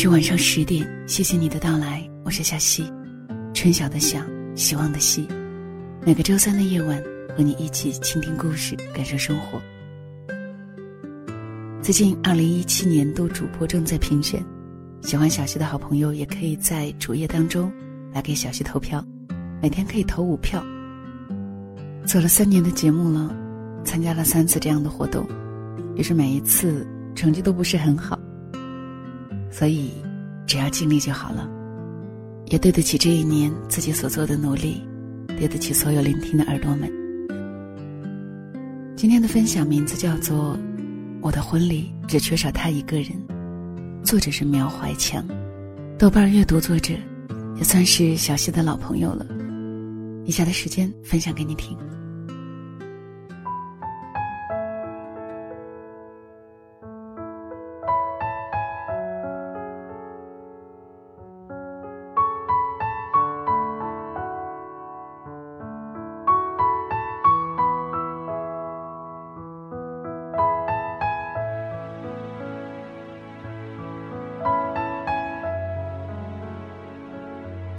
是晚上十点，谢谢你的到来，我是小溪，春晓的晓，希望的希。每个周三的夜晚，和你一起倾听故事，感受生活。最近二零一七年度主播正在评选，喜欢小溪的好朋友也可以在主页当中来给小溪投票，每天可以投五票。做了三年的节目了，参加了三次这样的活动，也是每一次成绩都不是很好。所以，只要尽力就好了，也对得起这一年自己所做的努力，对得起所有聆听的耳朵们。今天的分享名字叫做《我的婚礼只缺少他一个人》，作者是苗怀强，豆瓣阅读作者，也算是小溪的老朋友了。以下的时间分享给你听。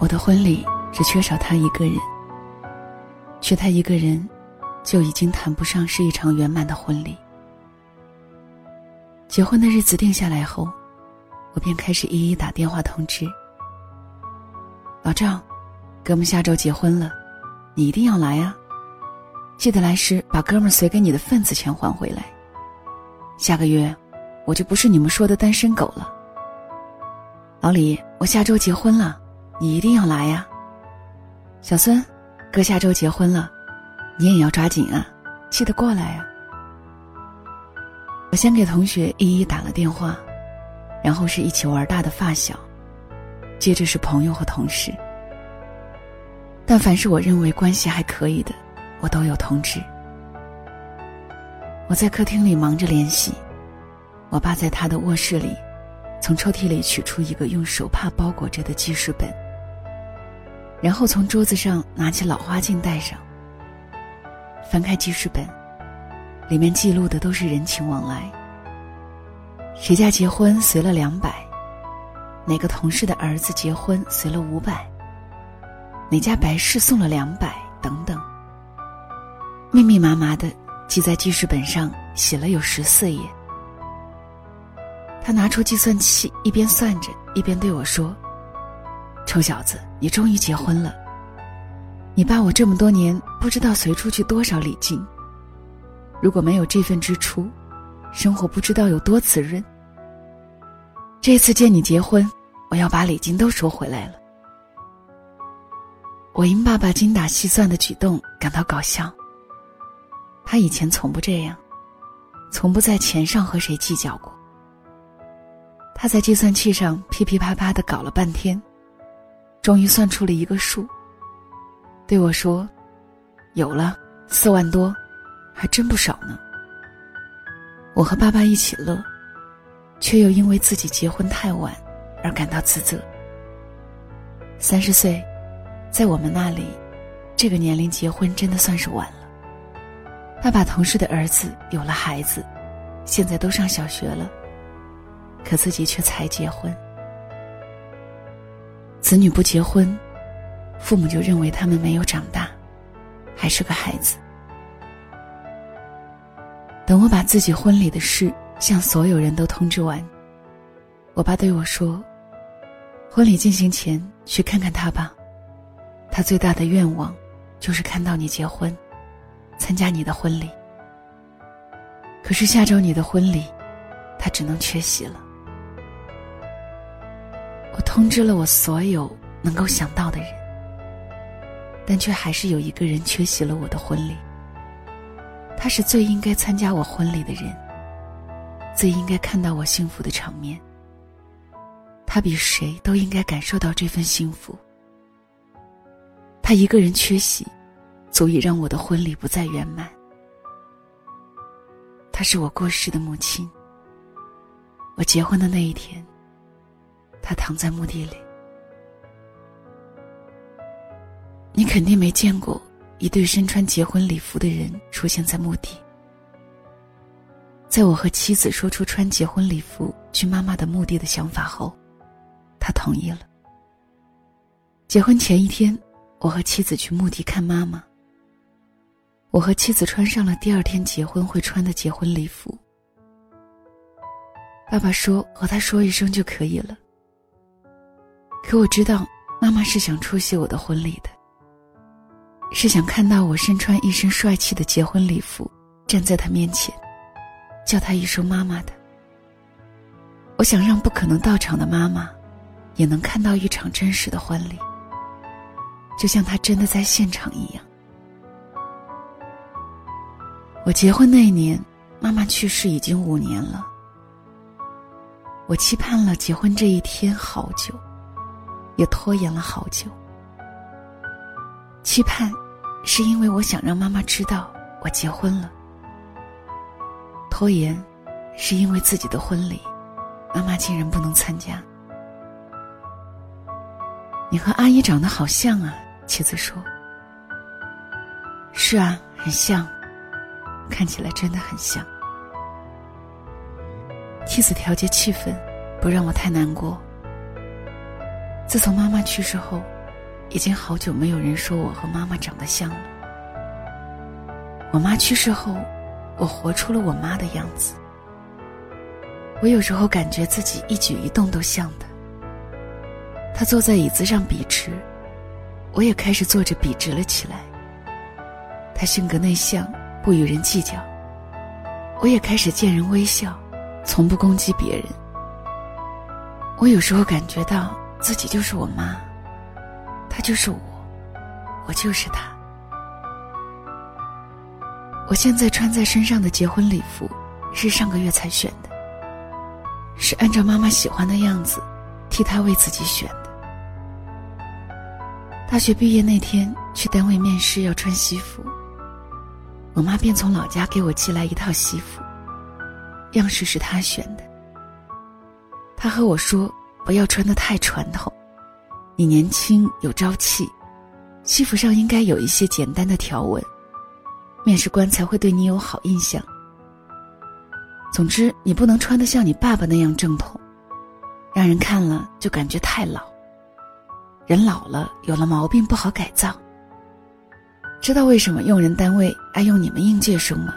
的婚礼只缺少他一个人，缺他一个人，就已经谈不上是一场圆满的婚礼。结婚的日子定下来后，我便开始一一打电话通知。老赵，哥们下周结婚了，你一定要来啊！记得来时把哥们随给你的份子钱还回来。下个月，我就不是你们说的单身狗了。老李，我下周结婚了。你一定要来呀，小孙，哥下周结婚了，你也要抓紧啊，记得过来呀。我先给同学一一打了电话，然后是一起玩大的发小，接着是朋友和同事。但凡是我认为关系还可以的，我都有通知。我在客厅里忙着联系，我爸在他的卧室里，从抽屉里取出一个用手帕包裹着的记事本。然后从桌子上拿起老花镜戴上。翻开记事本，里面记录的都是人情往来。谁家结婚随了两百，哪个同事的儿子结婚随了五百，哪家白事送了两百，等等。密密麻麻的记在记事本上，写了有十四页。他拿出计算器，一边算着，一边对我说。臭小子，你终于结婚了。你爸我这么多年不知道随出去多少礼金。如果没有这份支出，生活不知道有多滋润。这次见你结婚，我要把礼金都收回来了。我因爸爸精打细算的举动感到搞笑。他以前从不这样，从不在钱上和谁计较过。他在计算器上噼噼啪啪的搞了半天。终于算出了一个数。对我说：“有了四万多，还真不少呢。”我和爸爸一起乐，却又因为自己结婚太晚而感到自责。三十岁，在我们那里，这个年龄结婚真的算是晚了。爸爸同事的儿子有了孩子，现在都上小学了，可自己却才结婚。子女不结婚，父母就认为他们没有长大，还是个孩子。等我把自己婚礼的事向所有人都通知完，我爸对我说：“婚礼进行前去看看他吧，他最大的愿望就是看到你结婚，参加你的婚礼。可是下周你的婚礼，他只能缺席了。”通知了我所有能够想到的人，但却还是有一个人缺席了我的婚礼。他是最应该参加我婚礼的人，最应该看到我幸福的场面。他比谁都应该感受到这份幸福。他一个人缺席，足以让我的婚礼不再圆满。他是我过世的母亲。我结婚的那一天。他躺在墓地里，你肯定没见过一对身穿结婚礼服的人出现在墓地。在我和妻子说出穿结婚礼服去妈妈的墓地的想法后，他同意了。结婚前一天，我和妻子去墓地看妈妈。我和妻子穿上了第二天结婚会穿的结婚礼服。爸爸说和他说一声就可以了。可我知道，妈妈是想出席我的婚礼的，是想看到我身穿一身帅气的结婚礼服站在她面前，叫她一声妈妈的。我想让不可能到场的妈妈，也能看到一场真实的婚礼，就像她真的在现场一样。我结婚那一年，妈妈去世已经五年了。我期盼了结婚这一天好久，也拖延了好久。期盼，是因为我想让妈妈知道我结婚了；拖延，是因为自己的婚礼。妈妈竟然不能参加。你和阿姨长得好像啊，妻子说。是啊，很像，看起来真的很像。妻子调节气氛，不让我太难过。自从妈妈去世后，已经好久没有人说我和妈妈长得像了。我妈去世后，我活出了我妈的样子。我有时候感觉自己一举一动都像他。他坐在椅子上笔直，我也开始坐着笔直了起来。他性格内向，不与人计较，我也开始见人微笑，从不攻击别人。我有时候感觉到自己就是我妈，她就是我，我就是她。我现在穿在身上的结婚礼服，是上个月才选的。是按照妈妈喜欢的样子，替她为自己选的。大学毕业那天去单位面试要穿西服，我妈便从老家给我寄来一套西服，样式是她选的。她和我说不要穿的太传统，你年轻有朝气，西服上应该有一些简单的条纹，面试官才会对你有好印象。总之，你不能穿得像你爸爸那样正统，让人看了就感觉太老。人老了，有了毛病不好改造。知道为什么用人单位爱用你们应届生吗？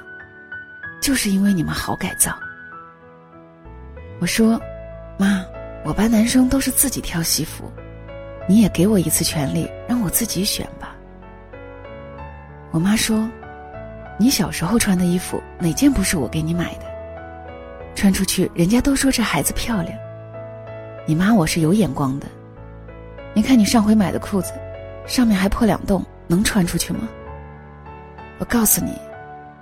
就是因为你们好改造。我说，妈，我班男生都是自己挑西服，你也给我一次权利，让我自己选吧。我妈说，你小时候穿的衣服哪件不是我给你买的？穿出去，人家都说这孩子漂亮。你妈我是有眼光的，你看你上回买的裤子，上面还破两洞，能穿出去吗？我告诉你，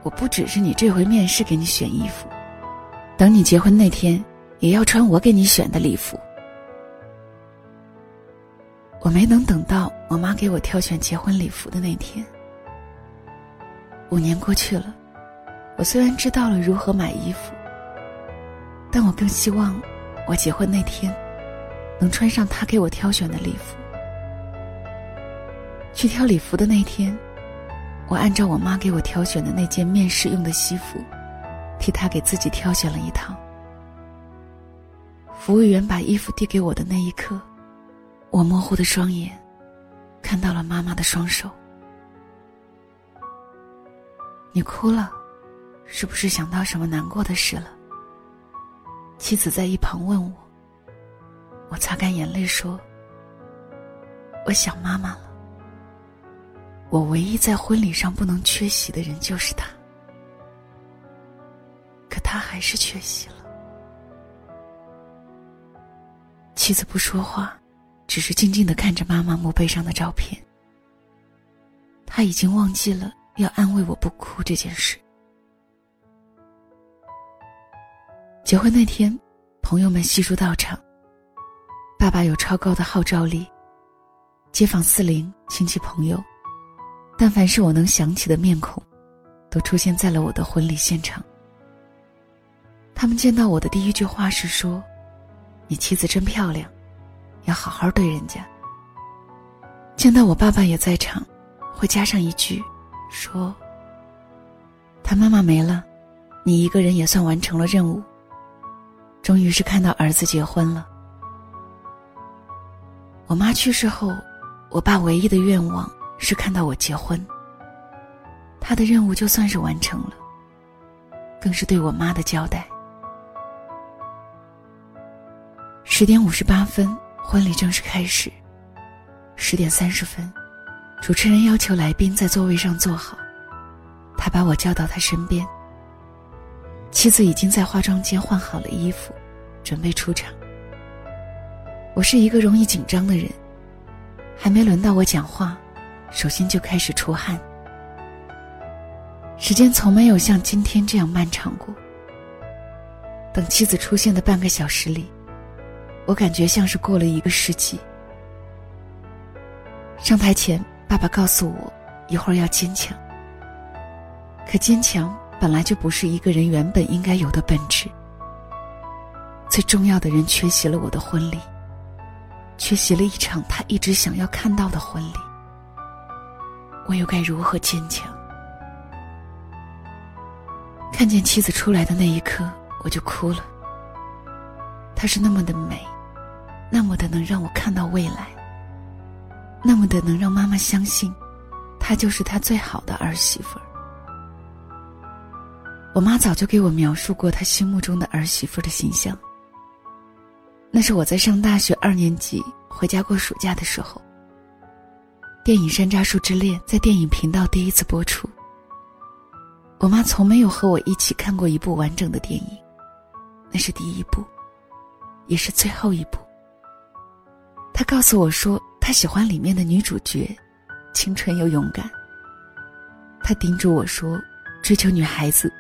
我不只是你这回面试给你选衣服，等你结婚那天，也要穿我给你选的礼服。我没能等到我妈给我挑选结婚礼服的那天。五年过去了，我虽然知道了如何买衣服。但我更希望，我结婚那天，能穿上她给我挑选的礼服。去挑礼服的那天，我按照我妈给我挑选的那件面试用的西服，替她给自己挑选了一套。服务员把衣服递给我的那一刻，我模糊的双眼，看到了妈妈的双手。你哭了，是不是想到什么难过的事了？妻子在一旁问我，我擦干眼泪说：“我想妈妈了。我唯一在婚礼上不能缺席的人就是他，可他还是缺席了。”妻子不说话，只是静静的看着妈妈墓碑上的照片。他已经忘记了要安慰我不哭这件事。结婚那天，朋友们悉数到场。爸爸有超高的号召力，街坊四邻、亲戚朋友，但凡是我能想起的面孔，都出现在了我的婚礼现场。他们见到我的第一句话是说：“你妻子真漂亮，要好好对人家。”见到我爸爸也在场，会加上一句，说：“他妈妈没了，你一个人也算完成了任务。”终于是看到儿子结婚了。我妈去世后，我爸唯一的愿望是看到我结婚。他的任务就算是完成了，更是对我妈的交代。十点五十八分，婚礼正式开始。十点三十分，主持人要求来宾在座位上坐好，他把我叫到他身边。妻子已经在化妆间换好了衣服，准备出场。我是一个容易紧张的人，还没轮到我讲话，手心就开始出汗。时间从没有像今天这样漫长过。等妻子出现的半个小时里，我感觉像是过了一个世纪。上台前，爸爸告诉我，一会儿要坚强。可坚强本来就不是一个人原本应该有的本质。最重要的人缺席了我的婚礼。缺席了一场他一直想要看到的婚礼，我又该如何坚强？看见妻子出来的那一刻，我就哭了。她是那么的美，那么的能让我看到未来，那么的能让妈妈相信，她就是她最好的儿媳妇儿。我妈早就给我描述过她心目中的儿媳妇的形象。那是我在上大学二年级回家过暑假的时候。电影《山楂树之恋》在电影频道第一次播出。我妈从没有和我一起看过一部完整的电影，那是第一部，也是最后一部。他告诉我说，他喜欢里面的女主角，清纯又勇敢。他叮嘱我说，追求女孩子，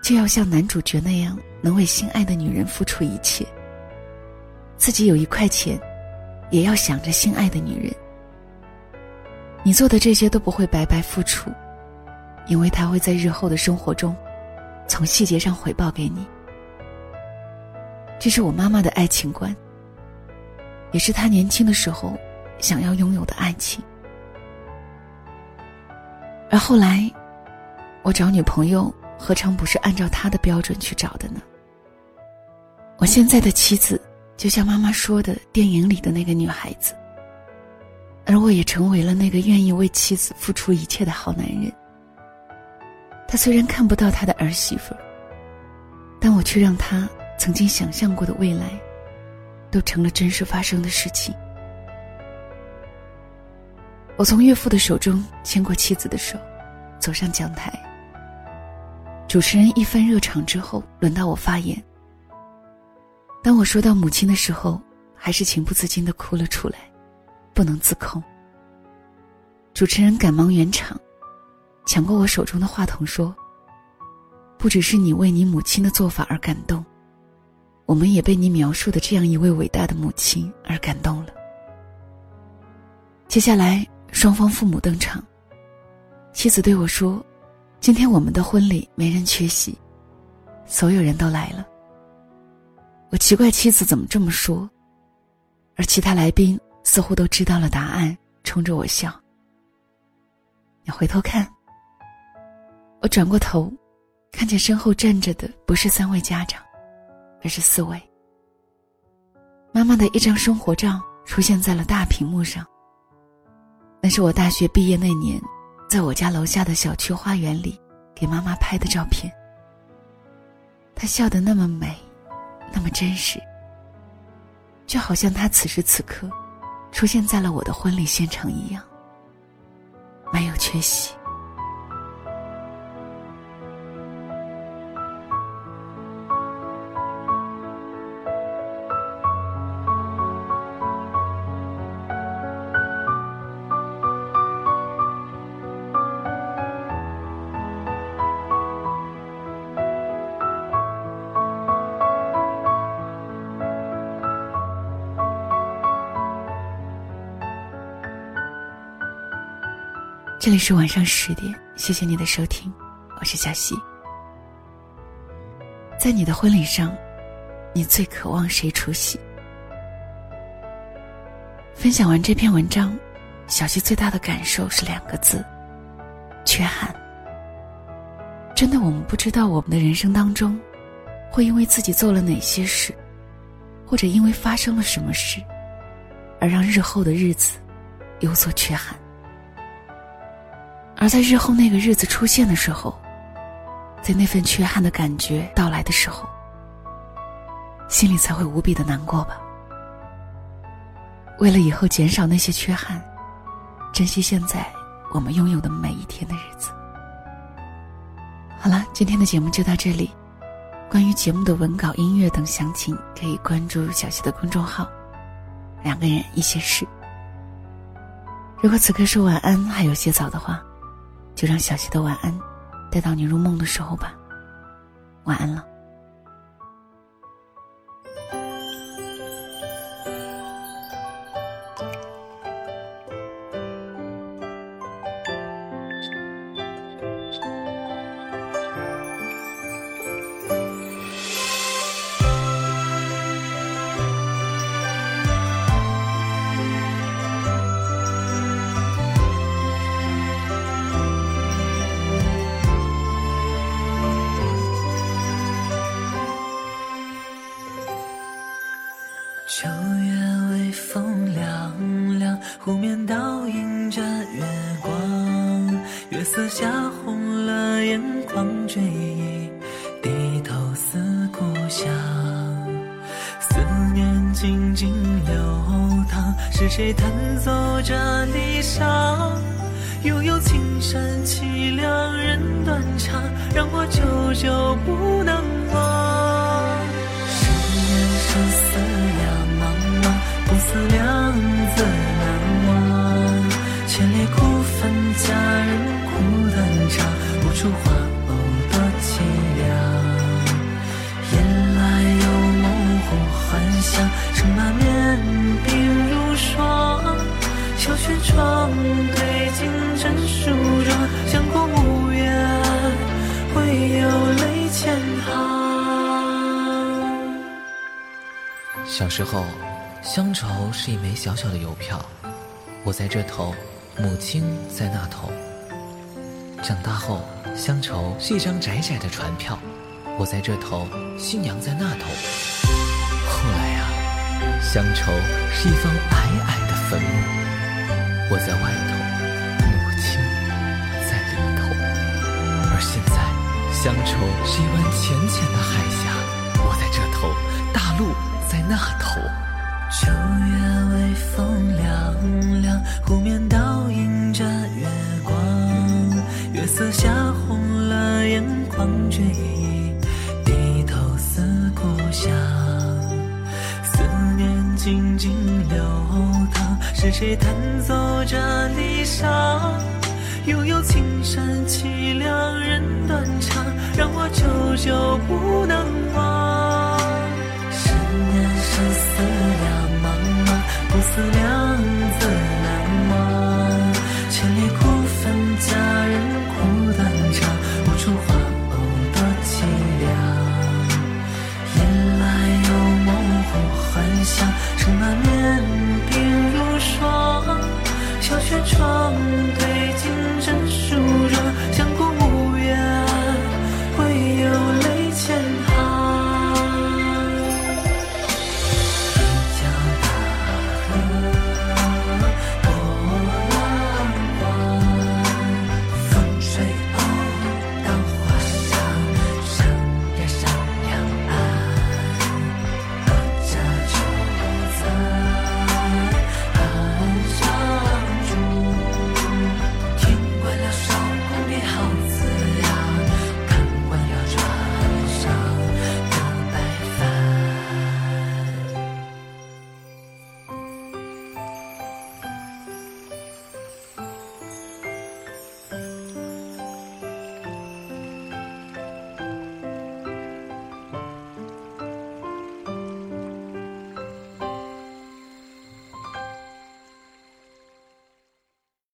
就要像男主角那样，能为心爱的女人付出一切。自己有一块钱，也要想着心爱的女人。你做的这些都不会白白付出，因为他会在日后的生活中，从细节上回报给你。这是我妈妈的爱情观，也是他年轻的时候想要拥有的爱情。而后来，我找女朋友，何尝不是按照他的标准去找的呢？我现在的妻子。就像妈妈说的，电影里的那个女孩子，而我也成为了那个愿意为妻子付出一切的好男人。他虽然看不到他的儿媳妇，但我却让他曾经想象过的未来，都成了真实发生的事情。我从岳父的手中牵过妻子的手，走上讲台。主持人一番热场之后，轮到我发言。当我说到母亲的时候，还是情不自禁的哭了出来，不能自控。主持人赶忙圆场，抢过我手中的话筒说：“不只是你为你母亲的做法而感动，我们也被你描述的这样一位伟大的母亲而感动了。”接下来，双方父母登场。妻子对我说：“今天我们的婚礼没人缺席，所有人都来了。”我奇怪妻子怎么这么说，而其他来宾似乎都知道了答案，冲着我笑。你回头看，我转过头，看见身后站着的不是三位家长，而是四位。妈妈的一张生活照出现在了大屏幕上。那是我大学毕业那年，在我家楼下的小区花园里给妈妈拍的照片。她笑得那么美。那么真实，就好像他此时此刻出现在了我的婚礼现场一样，没有缺席。是晚上十点，谢谢你的收听，我是小溪。在你的婚礼上，你最渴望谁出席？分享完这篇文章，小溪最大的感受是两个字：缺憾。真的，我们不知道我们的人生当中，会因为自己做了哪些事，或者因为发生了什么事，而让日后的日子有所缺憾。而在日后那个日子出现的时候，在那份缺憾的感觉到来的时候，心里才会无比的难过吧。为了以后减少那些缺憾，珍惜现在我们拥有的每一天的日子。好了，今天的节目就到这里。关于节目的文稿、音乐等详情，可以关注小溪的公众号“两个人一些事”。如果此刻说晚安还有些早的话，就让小溪的晚安带到你入梦的时候吧。晚安了。静静流淌，是谁弹奏着离殇？悠悠青山凄凉人断肠，让我久久不能忘。小时候。乡愁是一枚小小的邮票，我在这头，母亲在那头。长大后，乡愁是一张窄窄的船票，我在这头，新娘在那头。后来啊，乡愁是一方矮矮的坟墓，我在外头，母亲在里头。而现在，乡愁是一湾浅浅的海峡，我在这头，大陆那头。秋月微风凉凉，湖面倒映着月光，月色下红了眼眶，追忆低头思故乡。思念静静流淌，是谁弹奏着离殇？悠悠青山凄凉人断肠，让我久久不能忘。思量，